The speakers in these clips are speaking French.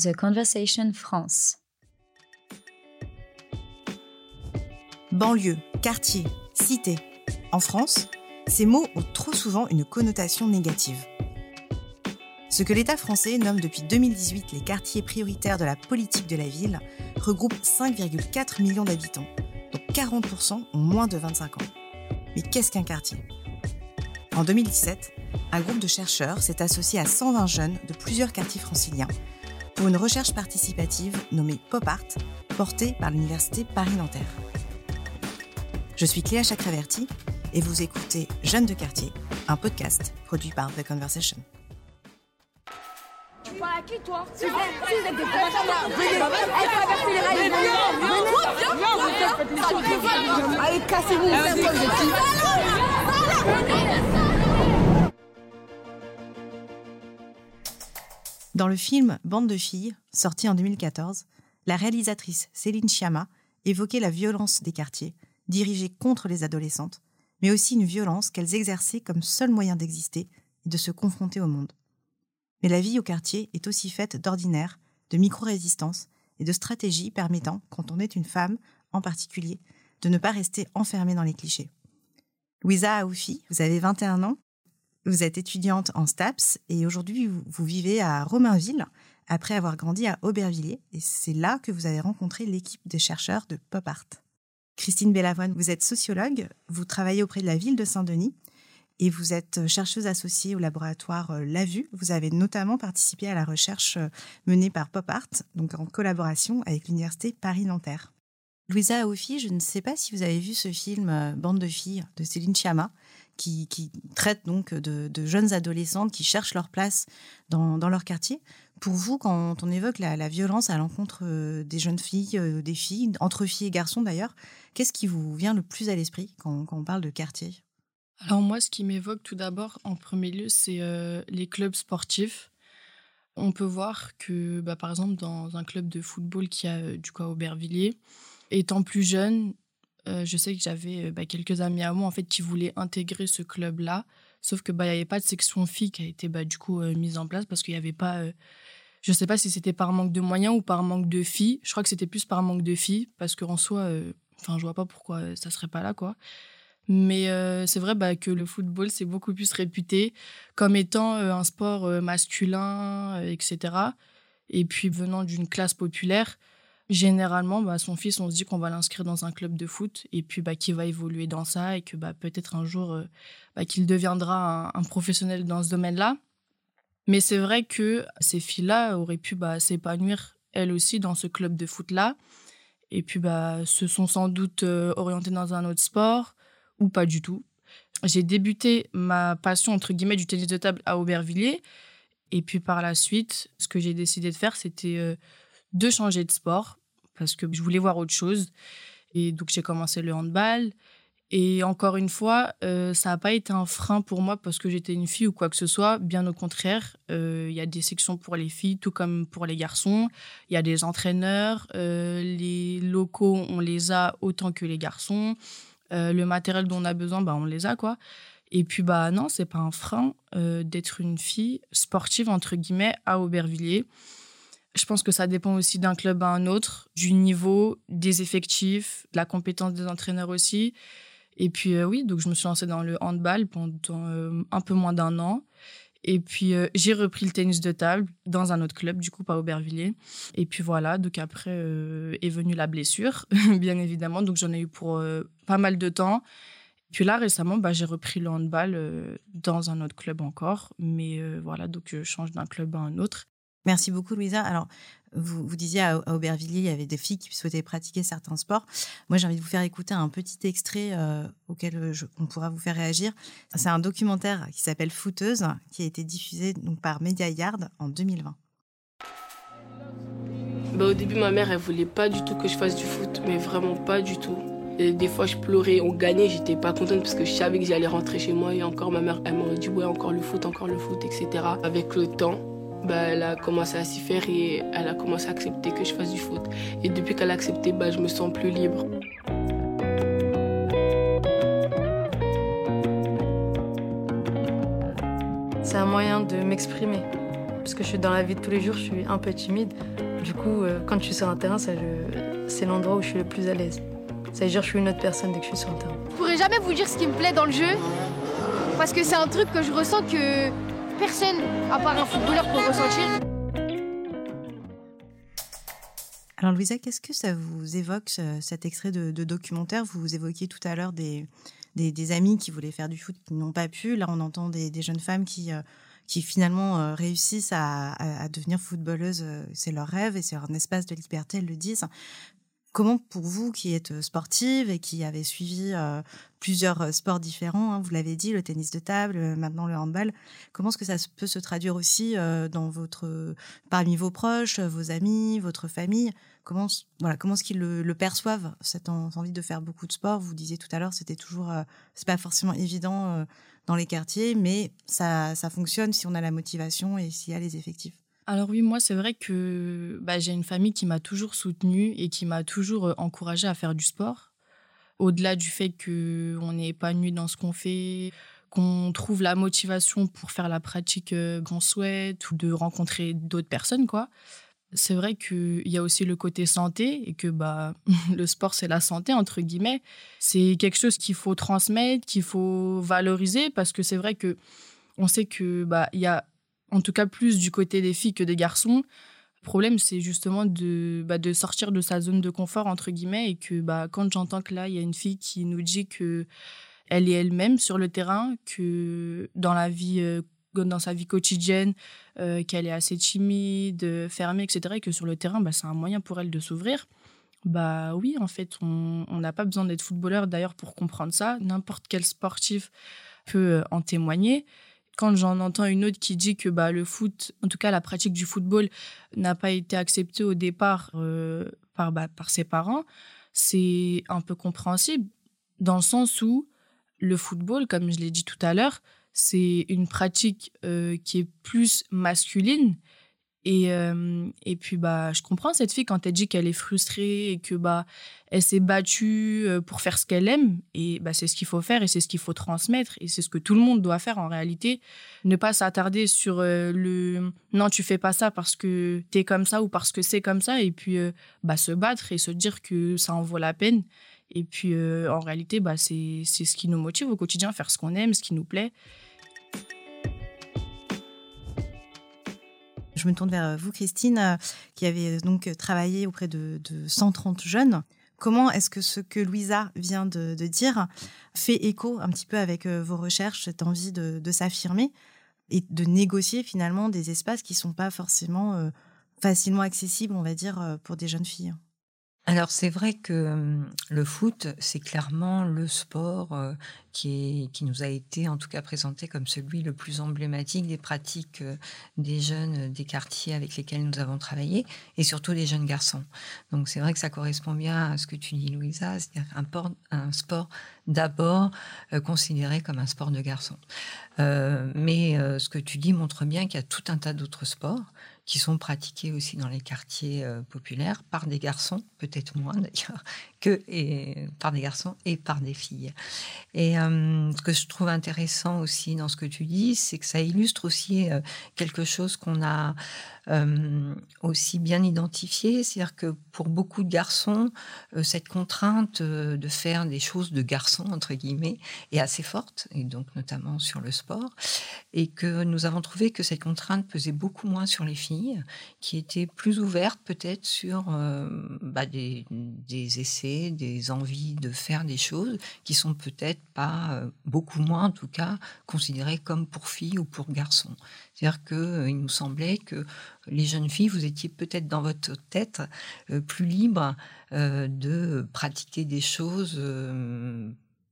The Conversation France. Banlieue, quartier, cité. En France, ces mots ont trop souvent une connotation négative. Ce que l'État français nomme depuis 2018 les quartiers prioritaires de la politique de la ville regroupe 5,4 millions d'habitants, dont 40% ont moins de 25 ans. Mais qu'est-ce qu'un quartier? En 2017, un groupe de chercheurs s'est associé à 120 jeunes de plusieurs quartiers franciliens pour une recherche participative nommée Pop Art, portée par l'Université Paris-Nanterre. Je suis Cléa Chakraverti et vous écoutez Jeunes de quartier, un podcast produit par The Conversation. Tu parles à qui toi vous êtes des les. Allez, cassez-vous. Dans le film Bande de filles, sorti en 2014, la réalisatrice Céline Sciamma évoquait la violence des quartiers, dirigée contre les adolescentes, mais aussi une violence qu'elles exerçaient comme seul moyen d'exister et de se confronter au monde. Mais la vie au quartier est aussi faite d'ordinaire, de micro-résistance et de stratégies permettant, quand on est une femme en particulier, de ne pas rester enfermée dans les clichés. Louisa Aoufi, vous avez 21 ans, vous êtes étudiante en STAPS et aujourd'hui vous, vivez à Romainville après avoir grandi à Aubervilliers et c'est là que vous avez rencontré l'équipe des chercheurs de Pop Art. Christine Bellavoine, vous êtes sociologue, vous travaillez auprès de la ville de Saint-Denis et vous êtes chercheuse associée au laboratoire euh, La Vue. Vous avez notamment participé à la recherche euh, menée par Pop Art, donc en collaboration avec l'université Paris-Nanterre. Louisa Aofi, je ne sais pas si vous avez vu ce film euh, Bande de filles de Céline Sciamma, qui, traite donc de, jeunes adolescentes qui cherchent leur place dans, leur quartier. Pour vous, quand on évoque la, violence à l'encontre des jeunes filles, des filles, entre filles et garçons d'ailleurs, qu'est-ce qui vous vient le plus à l'esprit quand on parle de quartier? Alors moi, ce qui m'évoque tout d'abord en premier lieu, c'est euh, les clubs sportifs. On peut voir que, bah, par exemple, dans un club de football qui a euh, du coup à Aubervilliers, étant plus jeune, euh, je sais que j'avais bah, quelques amis à moi en fait qui voulaient intégrer ce club-là, sauf que bah il n'y avait pas de section filles qui a été bah, du coup mise en place parce qu'il n'y avait pas je ne sais pas si c'était par manque de moyens ou par manque de filles. Je crois que c'était plus par manque de filles parce qu'en soi, enfin, je vois pas pourquoi ça serait pas là, quoi. Mais euh, c'est vrai bah, que le football, c'est beaucoup plus réputé comme étant euh, un sport euh, masculin, etc. Et puis venant d'une classe populaire, généralement, bah, son fils, on se dit qu'on va l'inscrire dans un club de foot et puis bah, qu'il va évoluer dans ça et que bah, peut-être un jour, bah, qu'il deviendra un, professionnel dans ce domaine-là. Mais c'est vrai que ces filles-là auraient pu s'épanouir elles aussi dans ce club de foot-là. Et puis, se sont sans doute orientées dans un autre sport ou pas du tout. J'ai débuté ma passion, entre guillemets, du tennis de table à Aubervilliers. Et puis par la suite, ce que j'ai décidé de faire, c'était euh, de changer de sport parce que je voulais voir autre chose. Et donc j'ai commencé le handball. Et encore une fois, euh, ça n'a pas été un frein pour moi parce que j'étais une fille ou quoi que ce soit. Bien au contraire, euh, il y a des sections pour les filles, tout comme pour les garçons. Il y a des entraîneurs. les locaux, on les a autant que les garçons. Euh, le matériel dont on a besoin, bah, on les a, quoi. Et puis, bah non, c'est pas un frein euh, d'être une fille sportive, entre guillemets, à Aubervilliers. Je pense que ça dépend aussi d'un club à un autre, du niveau, des effectifs, de la compétence des entraîneurs aussi. Et puis, euh, oui, donc je me suis lancée dans le handball pendant un peu moins d'un an. Et puis, euh, j'ai repris le tennis de table dans un autre club, du coup, pas Aubervilliers. Et puis voilà, donc après euh, est venue la blessure, bien évidemment. Donc, j'en ai eu pour euh, pas mal de temps. Puis là, récemment, bah, j'ai repris le handball dans un autre club encore. Mais voilà, donc je change d'un club à un autre. Merci beaucoup, Louisa. Alors, vous, disiez à, Aubervilliers, il y avait des filles qui souhaitaient pratiquer certains sports. Moi, j'ai envie de vous faire écouter un petit extrait euh, auquel on pourra vous faire réagir. C'est un documentaire qui s'appelle Footeuse, qui a été diffusé donc, par Media Yard en 2020. Bah, au début, ma mère, elle voulait pas du tout que je fasse du foot, mais vraiment pas du tout. Des fois, je pleurais, on gagnait, j'étais pas contente parce que je savais que j'allais rentrer chez moi et encore ma mère, elle m'aurait dit ouais, encore le foot, encore le foot, etc. Avec le temps, bah, elle a commencé à s'y faire et elle a commencé à accepter que je fasse du foot. Et depuis qu'elle a accepté, bah, je me sens plus libre. C'est un moyen de m'exprimer. parce que je suis dans la vie de tous les jours, je suis un peu timide. Du coup, euh, quand je suis sur un terrain, c'est l'endroit où je suis le plus à l'aise. Ça veut dire que je suis une autre personne dès que je suis sur le terrain. Je pourrais jamais vous dire ce qui me plaît dans le jeu, parce que c'est un truc que je ressens que personne, à part un footballeur, peut ressentir. Alors Louisa, qu'est-ce que ça vous évoque, cet extrait de, documentaire? Vous évoquiez tout à l'heure des, des, amis qui voulaient faire du foot qui n'ont pas pu. Là, on entend des, jeunes femmes qui, euh, qui finalement euh, réussissent à, devenir footballeuses. Euh, c'est leur rêve et c'est leur espace de liberté, elles le disent. Comment pour vous qui êtes sportive et qui avez suivi plusieurs sports différents, hein, vous l'avez dit, le tennis de table, maintenant le handball, comment est-ce que ça peut se traduire aussi dans votre, parmi vos proches, vos amis, votre famille? Comment, voilà, comment est-ce qu'ils le, perçoivent, cette envie de faire beaucoup de sport? Vous disiez tout à l'heure, c'était toujours, euh, c'est pas forcément évident euh, dans les quartiers, mais ça, ça fonctionne si on a la motivation et s'il y a les effectifs. Alors oui, moi c'est vrai que bah, j'ai une famille qui m'a toujours soutenue et qui m'a toujours euh, encouragée à faire du sport. Au-delà du fait qu'on est épanoui dans ce qu'on fait, qu'on trouve la motivation pour faire la pratique qu'on souhaite ou de rencontrer d'autres personnes, quoi c'est vrai qu'il y a aussi le côté santé et que bah, le sport, c'est la santé, entre guillemets. C'est quelque chose qu'il faut transmettre, qu'il faut valoriser parce que c'est vrai que on sait que bah, y a en tout cas plus du côté des filles que des garçons. Le problème, c'est justement de, bah, sortir de sa zone de confort, entre guillemets, et que bah, quand j'entends que là, il y a une fille qui nous dit que elle est elle-même sur le terrain, que dans la vie euh, dans sa vie quotidienne, euh, qu'elle est assez timide, fermée, etc., et que sur le terrain, bah, c'est un moyen pour elle de s'ouvrir. Bah oui, en fait, on n'a pas besoin d'être footballeur d'ailleurs pour comprendre ça. N'importe quel sportif peut euh, en témoigner. Quand j'en entends une autre qui dit que bah, le foot, en tout cas la pratique du football, n'a pas été acceptée au départ euh, par, bah, par ses parents, c'est un peu compréhensible dans le sens où le football, comme je l'ai dit tout à l'heure, c'est une pratique euh, qui est plus masculine. Et, euh, et puis, bah, je comprends cette fille quand elle dit qu'elle est frustrée et que bah, elle s'est battue euh, pour faire ce qu'elle aime. Et bah, c'est ce qu'il faut faire et c'est ce qu'il faut transmettre. Et c'est ce que tout le monde doit faire en réalité. Ne pas s'attarder sur le non, tu fais pas ça parce que tu es comme ça ou parce que c'est comme ça. Et puis, bah, se battre et se dire que ça en vaut la peine. Et puis, en réalité, bah, c'est ce qui nous motive au quotidien, faire ce qu'on aime, ce qui nous plaît. Je me tourne vers vous, Christine, euh, qui avait euh, donc travaillé auprès de, 130 jeunes. Comment est-ce que ce que Louisa vient de, dire fait écho un petit peu avec euh, vos recherches, cette envie de, s'affirmer et de négocier finalement des espaces qui ne sont pas forcément facilement accessibles, on va dire, pour des jeunes filles? Alors c'est vrai que le foot, c'est clairement le sport qui, nous a été en tout cas présenté comme celui le plus emblématique des pratiques des jeunes des quartiers avec lesquels nous avons travaillé, et surtout des jeunes garçons. Donc c'est vrai que ça correspond bien à ce que tu dis, Louisa, c'est-à-dire un, sport d'abord considéré comme un sport de garçons. mais ce que tu dis montre bien qu'il y a tout un tas d'autres sports qui sont pratiqués aussi dans les quartiers euh, populaires par des garçons, peut-être moins d'ailleurs, que et, par des garçons et par des filles. Et euh, ce que je trouve intéressant aussi dans ce que tu dis, c'est que ça illustre aussi euh, quelque chose qu'on a aussi bien identifié, c'est-à-dire que pour beaucoup de garçons, cette contrainte de faire des choses de garçons, entre guillemets, est assez forte, et donc notamment sur le sport, et que nous avons trouvé que cette contrainte pesait beaucoup moins sur les filles qui était plus ouverte peut-être sur euh, bah, des, essais, des envies de faire des choses qui sont peut-être pas, euh, beaucoup moins en tout cas, considérées comme pour filles ou pour garçons. C'est-à-dire qu'il euh, nous semblait que les jeunes filles, vous étiez peut-être dans votre tête plus libres de pratiquer des choses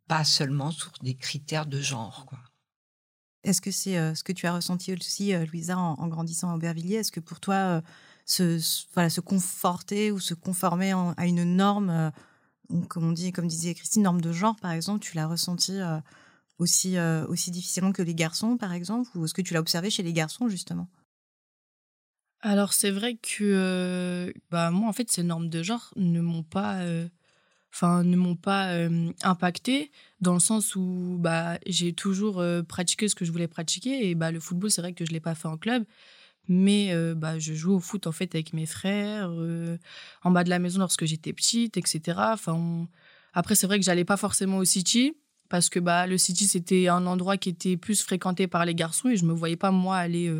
pas seulement sur des critères de genre. Est-ce que c'est euh, ce que tu as ressenti aussi, euh, Louisa, en, grandissant à Aubervilliers Est-ce que pour toi, euh, se, voilà, se conforter ou se conformer à une norme, comme on dit, comme disait Christine, norme de genre, par exemple, tu l'as ressenti aussi, aussi difficilement que les garçons, par exemple Ou est-ce que tu l'as observé chez les garçons, justement? Alors c'est vrai que bah moi en fait ces normes de genre ne m'ont pas enfin ne m'ont pas impacté dans le sens où bah j'ai toujours pratiqué ce que je voulais pratiquer et bah le football c'est vrai que je l'ai pas fait en club mais bah, je jouais au foot en fait avec mes frères, en bas de la maison lorsque j'étais petite, etc. Enfin, Après, c'est vrai que j'allais pas forcément au City, parce que bah, le City, c'était un endroit qui était plus fréquenté par les garçons, et je me voyais pas, moi, aller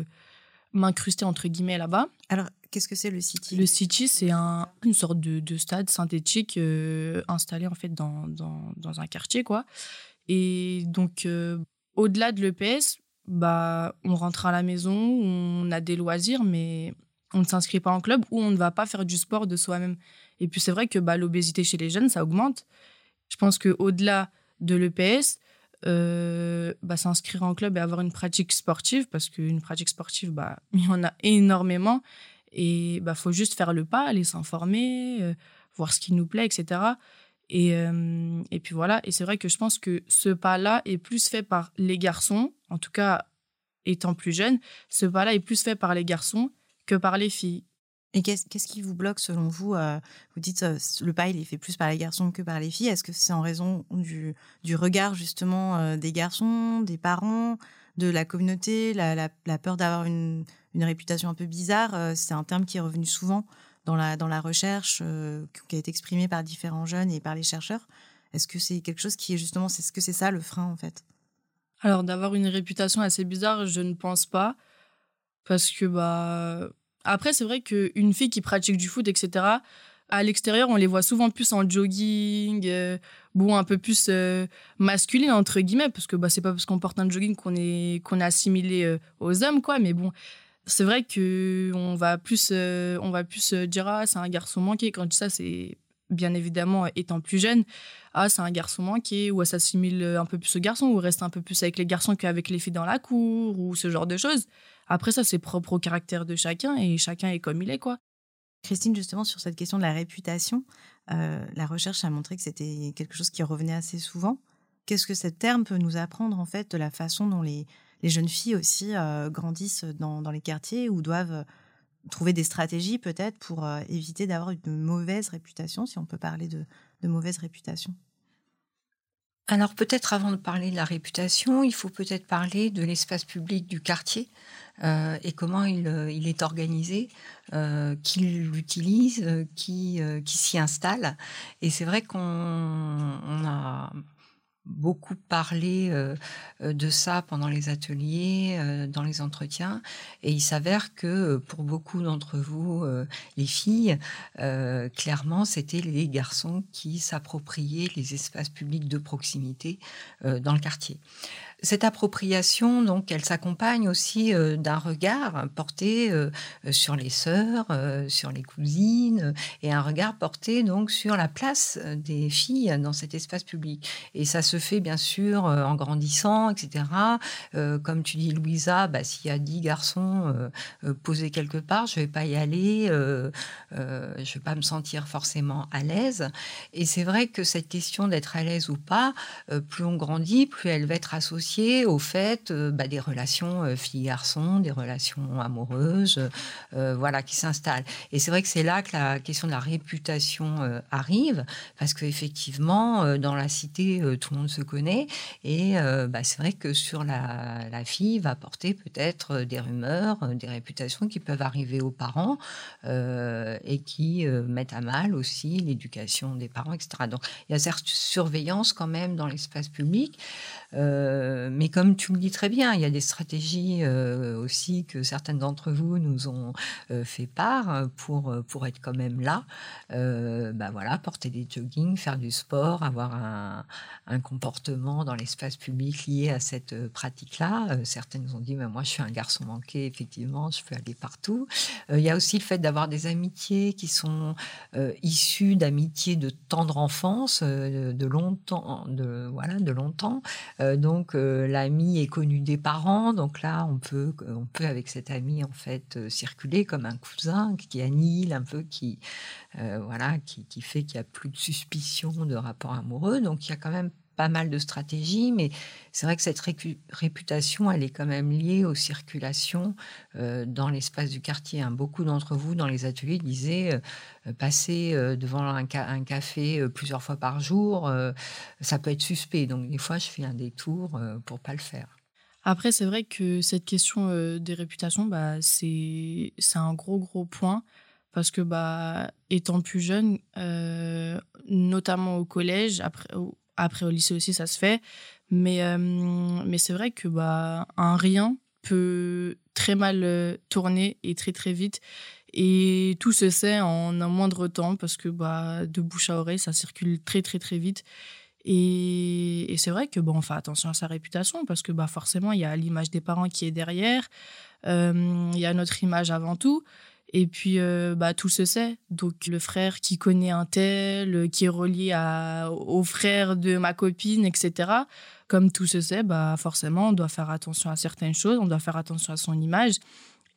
m'incruster, entre guillemets, là-bas. Alors, qu'est-ce que c'est le City? Le City, c'est un, une sorte de, de stade synthétique installé en fait dans, dans, dans, un quartier, quoi. Et donc, au-delà de l'EPS, bah, on rentre à la maison, on a des loisirs, mais on ne s'inscrit pas en club ou on ne va pas faire du sport de soi-même. Et puis c'est vrai que bah, l'obésité chez les jeunes, ça augmente. Je pense qu'au-delà de l'EPS, euh, bah, s'inscrire en club et avoir une pratique sportive, parce qu'une pratique sportive, bah, il y en a énormément. Et il bah, faut juste faire le pas, aller s'informer, euh, voir ce qui nous plaît, etc. Et, euh, et puis voilà, et c'est vrai que je pense que ce pas-là est plus fait par les garçons, en tout cas étant plus jeune, ce pas-là est plus fait par les garçons que par les filles. Et qu'est-ce qui vous bloque selon vous euh, Vous dites euh, le pas il est fait plus par les garçons que par les filles. Est-ce que c'est en raison du, du regard justement des garçons, des parents, de la communauté, la, la, la peur d'avoir une, une, réputation un peu bizarre C'est un terme qui est revenu souvent dans la, dans la recherche euh, qui a été exprimée par différents jeunes et par les chercheurs. Est-ce que c'est quelque chose qui est justement, c'est ce que c'est ça le frein en fait? Alors d'avoir une réputation assez bizarre, je ne pense pas, parce que bah après c'est vrai qu'une fille qui pratique du foot, etc. À l'extérieur, on les voit souvent plus en jogging, euh, un peu plus euh, masculine entre guillemets, parce que bah c'est pas parce qu'on porte un jogging qu'on est qu'on est assimilé aux hommes quoi, mais bon c'est vrai que on va plus euh, on va plus dire ah c'est un garçon manqué. Quand je dis ça c'est bien évidemment étant plus jeune ah c'est un garçon manqué ou s'assimile un peu plus au garçon ou reste un peu plus avec les garçons qu'avec les filles dans la cour ou ce genre de choses. Après ça c'est propre au caractère de chacun et chacun est comme il est quoi. Christine justement sur cette question de la réputation euh, la recherche a montré que c'était quelque chose qui revenait assez souvent. Qu'est-ce que ce terme peut nous apprendre en fait de la façon dont les les jeunes filles aussi euh, grandissent dans, les quartiers ou doivent euh, trouver des stratégies peut-être pour euh, éviter d'avoir une mauvaise réputation, si on peut parler de, mauvaise réputation? Alors peut-être avant de parler de la réputation, il faut peut-être parler de l'espace public du quartier et comment il, est organisé, qui l'utilise, qui, qui s'y installe. Et c'est vrai qu'on a beaucoup parlé euh, euh, de ça pendant les ateliers, euh, dans les entretiens, et il s'avère que pour beaucoup d'entre vous, les filles, clairement, c'était les garçons qui s'appropriaient les espaces publics de proximité dans le quartier. Cette appropriation, donc, elle s'accompagne aussi euh, d'un regard porté euh, sur les sœurs, euh, sur les cousines, et un regard porté donc sur la place des filles dans cet espace public. Et ça se fait bien sûr en grandissant, etc. comme tu dis, Louisa, bah, s'il y a dix garçons posés quelque part, je vais pas y aller, je vais pas me sentir forcément à l'aise. Et c'est vrai que cette question d'être à l'aise ou pas, plus on grandit, plus elle va être associée au fait euh, bah, des relations euh, filles-garçons, des relations amoureuses, euh, voilà, qui s'installent. Et c'est vrai que c'est là que la question de la réputation arrive, parce qu'effectivement, dans la cité, tout le monde se connaît, et bah, c'est vrai que sur la, la fille va porter peut-être des rumeurs, des réputations qui peuvent arriver aux parents et qui mettent à mal aussi l'éducation des parents, etc. Donc il y a cette surveillance quand même dans l'espace public. Euh, mais comme tu le dis très bien, il y a des stratégies euh, aussi que certaines d'entre vous nous ont euh, fait part pour, pour être quand même là. bah voilà, porter des joggings, faire du sport, avoir un, un comportement dans l'espace public lié à cette pratique-là. certaines ont dit, mais moi je suis un garçon manqué, effectivement, je peux aller partout. il y a aussi le fait d'avoir des amitiés qui sont issues d'amitiés de tendre enfance, de longtemps, de, voilà, de longtemps. Donc euh, l'ami est connu des parents, donc là on peut, avec cet ami en fait euh, circuler comme un cousin qui annihile un peu, qui voilà, qui, qui fait qu'il n'y a plus de suspicion de rapport amoureux. Donc il y a quand même pas mal de stratégies, mais c'est vrai que cette réputation, elle est quand même liée aux circulations euh, dans l'espace du quartier. Hein. Beaucoup d'entre vous, dans les ateliers, disaient euh, passer euh, devant un, café plusieurs fois par jour, ça peut être suspect. Donc, des fois, je fais un détour pour pas le faire. Après, c'est vrai que cette question des réputations, bah, c'est un gros, gros point. Parce que, bah, étant plus jeune, notamment au collège, après après au lycée aussi, ça se fait. Mais, euh, mais c'est vrai que bah, un rien peut très mal tourner et très, très vite. Et tout se sait en un moindre temps parce que bah, de bouche à oreille, ça circule très, très, très vite. Et, c'est vrai que on fait attention à sa réputation parce que bah, forcément, il y a l'image des parents qui est derrière, euh, il y a notre image avant tout. Et puis, euh, bah, tout se sait. Donc, le frère qui connaît un tel, qui est relié à, au frère de ma copine, etc. Comme tout se sait, bah, forcément, on doit faire attention à certaines choses, on doit faire attention à son image.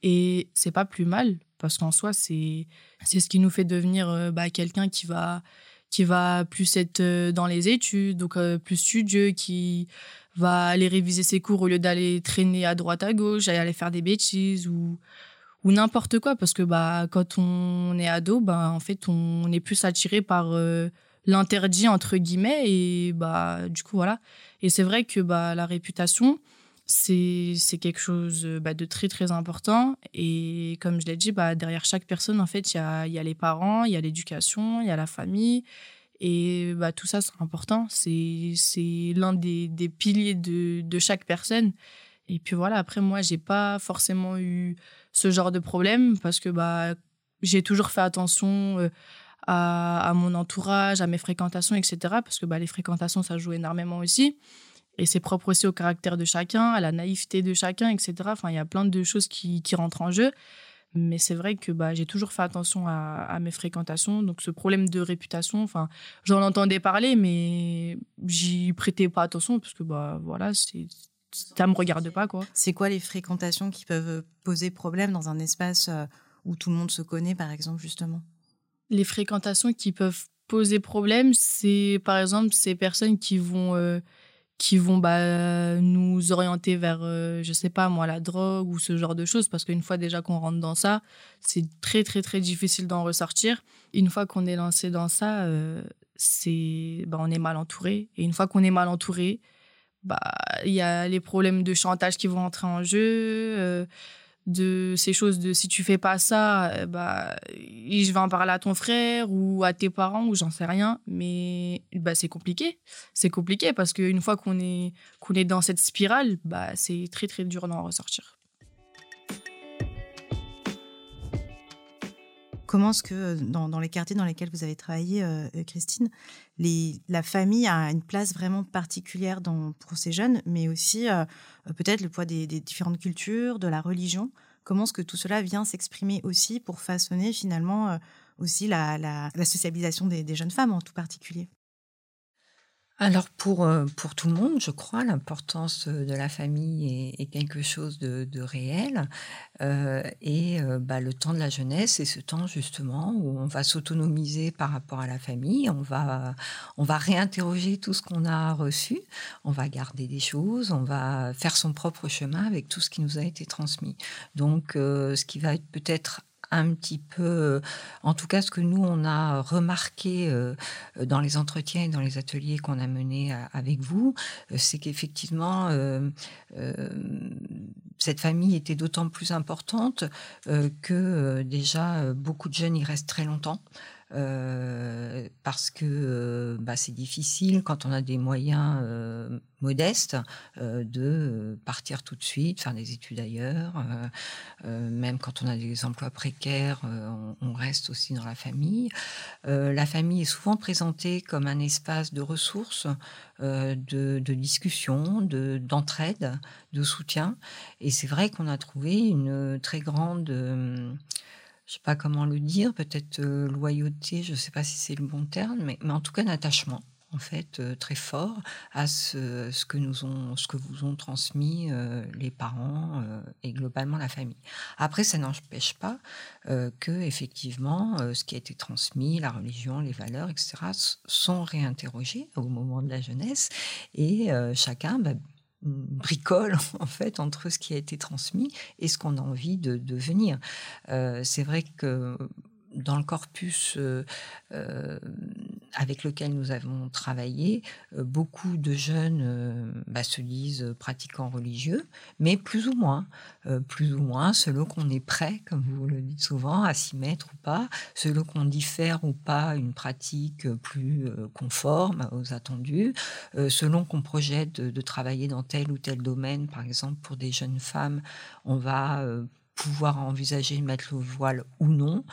Et c'est pas plus mal, parce qu'en soi, c'est ce qui nous fait devenir euh, bah, quelqu'un qui va qui va plus être euh, dans les études, donc euh, plus studieux, qui va aller réviser ses cours au lieu d'aller traîner à droite à gauche, aller faire des bêtises ou ou n'importe quoi parce que bah quand on est ado bah en fait on est plus attiré par euh, l'interdit entre guillemets et bah du coup voilà. Et c'est vrai que bah la réputation c'est quelque chose euh, bah, de très très important. Et comme je l'ai dit bah, derrière chaque personne en fait il y a, y a les parents il y a l'éducation il y a la famille. Et bah, tout ça c'est important. C'est l'un des, des, piliers de, de, chaque personne. Et puis voilà après moi j'ai pas forcément eu ce genre de problème parce que bah j'ai toujours fait attention euh, à, à, mon entourage à mes fréquentations etc parce que bah les fréquentations ça joue énormément aussi et c'est propre aussi au caractère de chacun, à la naïveté de chacun, etc. Enfin, il y a plein de choses qui, qui rentrent en jeu. Mais c'est vrai que bah, j'ai toujours fait attention à, mes fréquentations. Donc, ce problème de réputation, enfin, j'en entendais parler, mais j'y prêtais pas attention parce que, bah, voilà, c'est, ça me regarde pas, quoi. C'est quoi les fréquentations qui peuvent poser problème dans un espace euh, où tout le monde se connaît, par exemple, justement? Les fréquentations qui peuvent poser problème, c'est, par exemple, ces personnes qui vont. Euh, qui vont bah, nous orienter vers, euh, je sais pas moi, la drogue ou ce genre de choses, parce qu'une fois déjà qu'on rentre dans ça, c'est très très très difficile d'en ressortir. Une fois qu'on est lancé dans ça, euh, c'est, bah, on est mal entouré. Et une fois qu'on est mal entouré, bah il y a les problèmes de chantage qui vont entrer en jeu. Euh, de ces choses de si tu fais pas ça, euh, bah, je vais en parler à ton frère ou à tes parents ou j'en sais rien. Mais bah, c'est compliqué. C'est compliqué parce qu'une fois qu'on est, qu'on est dans cette spirale, bah, c'est très très dur d'en ressortir. Comment est-ce que dans, les quartiers dans lesquels vous avez travaillé, euh, euh, Christine, la famille a une place vraiment particulière pour ces jeunes, mais aussi euh, peut-être le poids des, différentes cultures, de la religion. Comment est-ce que tout cela vient s'exprimer aussi pour façonner finalement aussi la, socialisation des jeunes femmes en tout particulier? Alors pour, euh, pour tout le monde, je crois, l'importance euh, de la famille est, quelque chose de, réel. Euh, et bah, le temps de la jeunesse, c'est ce temps justement où on va s'autonomiser par rapport à la famille, on va, on va réinterroger tout ce qu'on a reçu, on va garder des choses, on va faire son propre chemin avec tout ce qui nous a été transmis. Donc ce qui va être peut-être un petit peu, euh, en tout cas ce que nous, on a remarqué euh, dans les entretiens et dans les ateliers qu'on a menés euh, avec vous, c'est qu'effectivement, cette famille était d'autant plus importante que déjà beaucoup de jeunes y restent très longtemps. Euh, parce que euh, bah, c'est difficile quand on a des moyens euh, modestes de partir tout de suite, faire des études ailleurs. même quand on a des emplois précaires, on, reste aussi dans la famille. la famille est souvent présentée comme un espace de ressources, de, de, discussion, d'entraide, de, soutien. Et c'est vrai qu'on a trouvé une très grande je sais pas comment le dire, peut-être euh, loyauté, je sais pas si c'est le bon terme, mais, mais en tout cas un attachement en fait euh, très fort à ce, ce, que nous ont, ce que vous ont transmis euh, les parents et globalement la famille. Après, ça n'empêche pas que effectivement ce qui a été transmis, la religion, les valeurs, etc., sont réinterrogés au moment de la jeunesse et chacun bah, bricole en fait entre ce qui a été transmis et ce qu'on a envie de devenir. Euh, c'est vrai que dans le corpus euh, euh, avec lequel nous avons travaillé, beaucoup de jeunes bah, se disent pratiquants religieux, mais plus ou moins, plus ou moins, selon qu'on est prêt, comme vous le dites souvent, à s'y mettre ou pas, selon qu'on diffère ou pas une pratique plus conforme aux attendus, selon qu'on projette de, travailler dans tel ou tel domaine, par exemple pour des jeunes femmes, on va pouvoir envisager de mettre le voile ou non.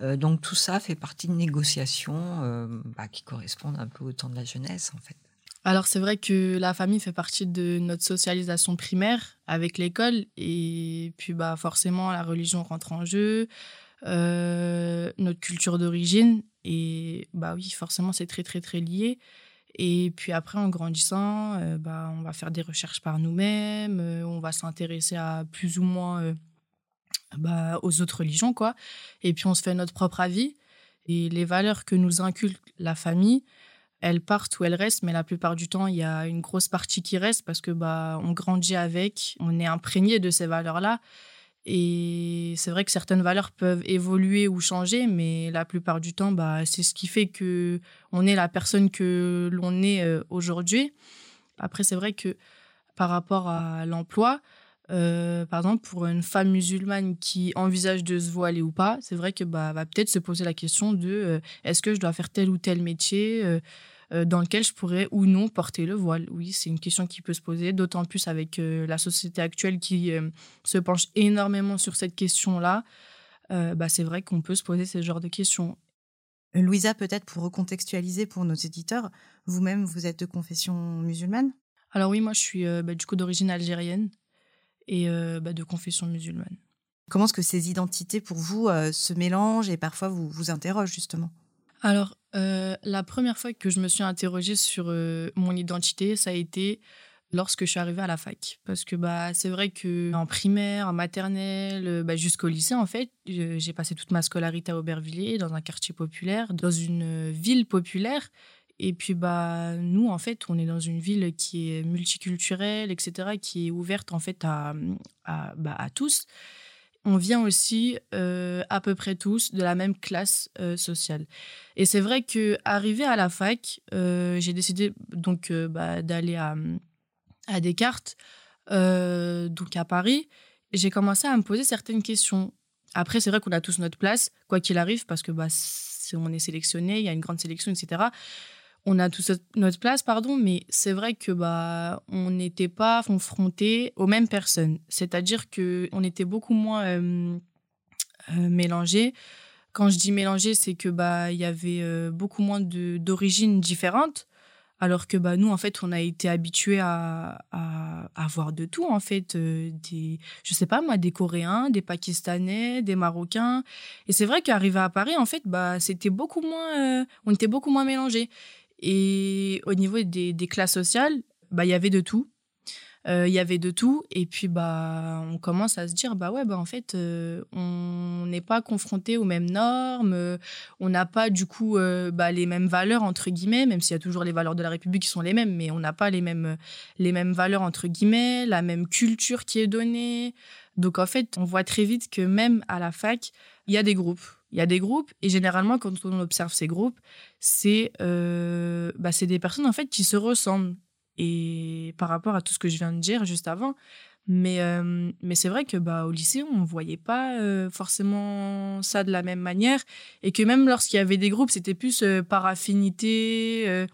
Euh, donc tout ça fait partie de négociations euh, bah, qui correspondent un peu au temps de la jeunesse en fait. Alors c'est vrai que la famille fait partie de notre socialisation primaire avec l'école et puis bah forcément la religion rentre en jeu, euh, notre culture d'origine et bah oui forcément c'est très très très lié. Et puis après, en grandissant, bah, on va faire des recherches par nous-mêmes, on va s'intéresser à plus ou moins bah, aux autres religions, quoi. Et puis on se fait notre propre avis. Et les valeurs que nous inculque la famille, elles partent ou elles restent, mais la plupart du temps, il y a une grosse partie qui reste parce que bah, on grandit avec, on est imprégné de ces valeurs-là. Et c'est vrai que certaines valeurs peuvent évoluer ou changer, mais la plupart du temps, bah, c'est ce qui fait que on est la personne que l'on est euh, aujourd'hui. Après, c'est vrai que par rapport à l'emploi, euh, par exemple, pour une femme musulmane qui envisage de se voiler ou pas, c'est vrai que bah, va peut-être se poser la question de euh, est-ce que je dois faire tel ou tel métier euh, dans lequel je pourrais ou non porter le voile? Oui, c'est une question qui peut se poser, d'autant plus avec la société actuelle qui se penche énormément sur cette question-là. bah, c'est vrai qu'on peut se poser ce genre de questions. Louisa, peut-être pour recontextualiser pour nos éditeurs, vous-même, vous êtes de confession musulmane? Alors oui, moi je suis bah, du coup d'origine algérienne et euh, bah, de confession musulmane. Comment est-ce que ces identités pour vous euh, se mélangent et parfois vous vous interrogent justement? Alors, euh, la première fois que je me suis interrogée sur mon identité, ça a été lorsque je suis arrivée à la fac. Parce que bah, c'est vrai qu'en primaire, en maternelle, bah, jusqu'au lycée, en fait, j'ai passé toute ma scolarité à Aubervilliers, dans un quartier populaire, dans une ville populaire. Et puis, bah, nous, en fait, on est dans une ville qui est multiculturelle, etc., qui est ouverte, en fait, à, à, bah, tous. On vient aussi euh, à peu près tous de la même classe euh, sociale. Et c'est vrai que arrivé à la fac, euh, j'ai décidé donc bah, d'aller à, à Descartes, donc à Paris. J'ai commencé à me poser certaines questions. Après, c'est vrai qu'on a tous notre place, quoi qu'il arrive, parce que bah, on est sélectionné, il y a une grande sélection, etc on a tous notre place, pardon, mais c'est vrai que bah on n'était pas confrontés aux mêmes personnes. C'est-à-dire que on était beaucoup moins euh, euh, mélangés. Quand je dis mélangés, c'est que bah il y avait euh, beaucoup moins d'origines différentes. Alors que bah nous en fait on a été habitués à, à, voir de tout en fait des je sais pas moi des Coréens, des Pakistanais, des Marocains et c'est vrai qu'arriver à Paris en fait bah c'était beaucoup moins on était beaucoup moins mélangés et au niveau des, classes sociales, bah, il y avait de tout. Euh, il y avait de tout. Et puis, bah, on commence à se dire, bah ouais, bah, en fait, euh, on n'est pas confronté aux mêmes normes. Euh, on n'a pas, du coup, bah, les mêmes valeurs, entre guillemets, même s'il y a toujours les valeurs de la République qui sont les mêmes, mais on n'a pas les mêmes, les mêmes valeurs, entre guillemets, la même culture qui est donnée. Donc, en fait, on voit très vite que même à la fac, il y a des groupes. Il y a des groupes, et généralement, quand on observe ces groupes, c'est euh, bah, des personnes en fait qui se ressemblent. Et par rapport à tout ce que je viens de dire juste avant, mais, euh, mais c'est vrai que bah, au lycée, on ne voyait pas euh, forcément ça de la même manière. Et que même lorsqu'il y avait des groupes, c'était plus euh, par affinité,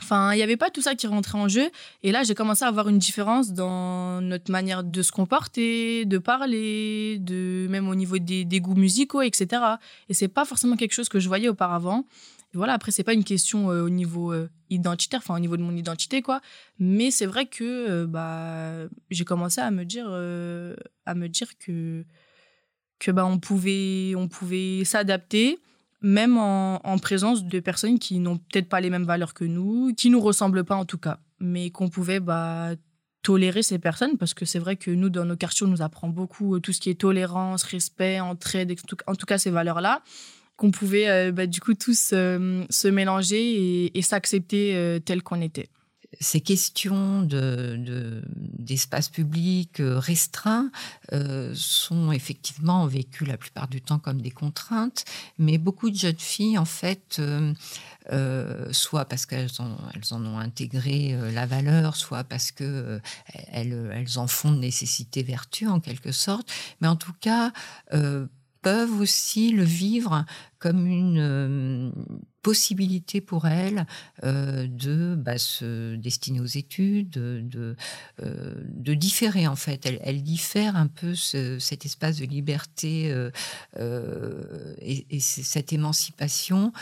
Enfin, il n'y avait pas tout ça qui rentrait en jeu. Et là, j'ai commencé à avoir une différence dans notre manière de se comporter, de parler, de même au niveau des, goûts musicaux, etc. Et c'est pas forcément quelque chose que je voyais auparavant. Et voilà, après, c'est pas une question euh, au niveau euh, identitaire, enfin au niveau de mon identité, quoi. Mais c'est vrai que euh, bah, j'ai commencé à me dire, à me dire que, que bah, on pouvait, on pouvait s'adapter même en, présence de personnes qui n'ont peut-être pas les mêmes valeurs que nous, qui nous ressemblent pas en tout cas, mais qu'on pouvait bah, tolérer ces personnes parce que c'est vrai que nous, dans nos quartiers, on nous apprend beaucoup euh, tout ce qui est tolérance, respect, entraide, en tout cas ces valeurs-là, qu'on pouvait euh, bah, du coup tous euh, se mélanger et, s'accepter tel qu'on était. Ces questions d'espace de, public restreint sont effectivement vécues la plupart du temps comme des contraintes, mais beaucoup de jeunes filles, en fait, soit parce qu'elles elles en ont intégré la valeur, soit parce que elles, elles, en font nécessité vertu en quelque sorte, mais en tout cas peuvent aussi le vivre comme une possibilité pour elle euh, de bah, se destiner aux études, de, euh, de, différer en fait. Elle, elle, diffère un peu cet espace de liberté euh, et, cette émancipation.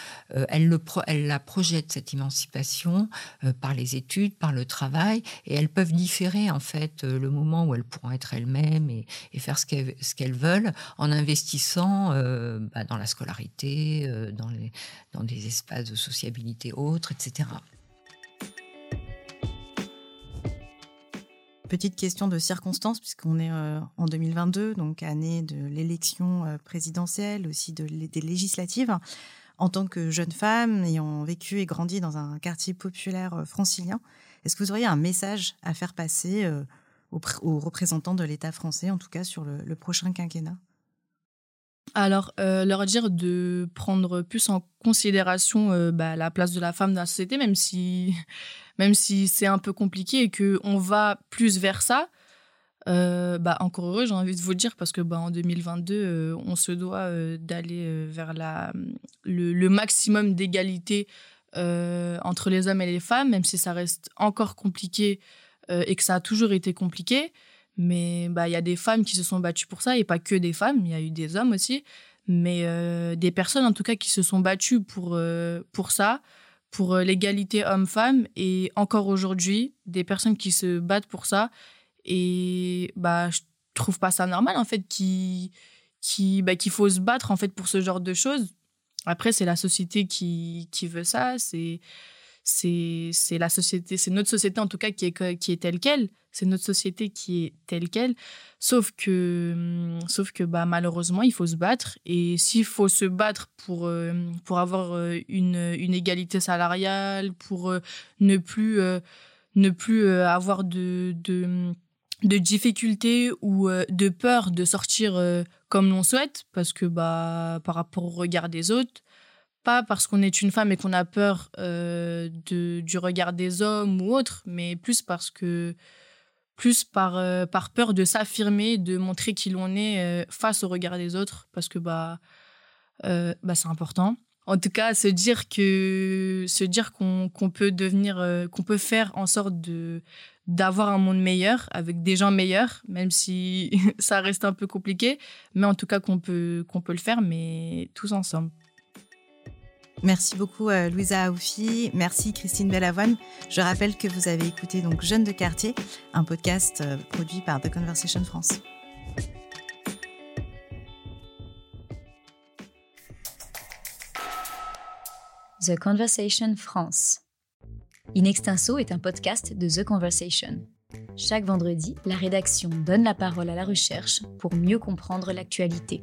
elle, le elle la projette cette émancipation par les études, par le travail, et elles peuvent différer en fait le moment où elles pourront être elles-mêmes et, faire ce qu'elles qu'elles veulent en investissant bah, dans la scolarité, dans, les, dans des espaces de sociabilité autres, etc. Petite question de circonstance, puisqu'on est euh, en 2022, donc année de l'élection euh, présidentielle, aussi de, des législatives. En tant que jeune femme ayant vécu et grandi dans un quartier populaire euh, francilien, est-ce que vous auriez un message à faire passer aux, représentants de l'État français, en tout cas sur le prochain quinquennat? Alors, euh, leur dire de prendre plus en considération euh, bah, la place de la femme dans la société, même si, même si c'est un peu compliqué et qu'on va plus vers ça. Euh, bah, encore heureux, j'ai envie de vous le dire, parce que bah, en 2022, on se doit d'aller vers le maximum d'égalité entre les hommes et les femmes, même si ça reste encore compliqué et que ça a toujours été compliqué. Mais bah, il y a des femmes qui se sont battues pour ça, et pas que des femmes, il y a eu des hommes aussi. Mais euh, des personnes, en tout cas, qui se sont battues pour, euh, pour ça, pour euh, l'égalité homme-femme. Et encore aujourd'hui, des personnes qui se battent pour ça. Et bah, je trouve pas ça normal, en fait, qu'il qui, bah, qu'il faut se battre, en fait, pour ce genre de choses. Après, c'est la société qui, qui veut ça. C'est c'est la société, c'est notre société en tout cas qui est, qui est telle qu'elle. C'est notre société qui est telle qu'elle. Sauf que, hum, sauf que bah, malheureusement, il faut se battre. Et s'il faut se battre pour, euh, pour avoir euh, une, une égalité salariale, pour euh, ne plus, ne plus avoir de, de, de difficultés ou de peur de sortir comme l'on souhaite, parce que bah, par rapport au regard des autres, pas parce qu'on est une femme et qu'on a peur euh, du regard des hommes ou autre, mais plus parce que plus par, euh, par peur de s'affirmer, de montrer qui l'on est euh, face au regard des autres, parce que bah, bah c'est important. En tout cas, se dire que se dire qu'on peut devenir, qu'on peut faire en sorte de d'avoir un monde meilleur avec des gens meilleurs, même si ça reste un peu compliqué, mais en tout cas qu'on peut qu'on peut le faire, mais tous ensemble. Merci beaucoup euh, Louisa Aoufi, merci Christine Bellavoine. Je rappelle que vous avez écouté donc Jeunes de quartier, un podcast euh, produit par The Conversation France. The Conversation France. In Extenso est un podcast de The Conversation. Chaque vendredi, la rédaction donne la parole à la recherche pour mieux comprendre l'actualité.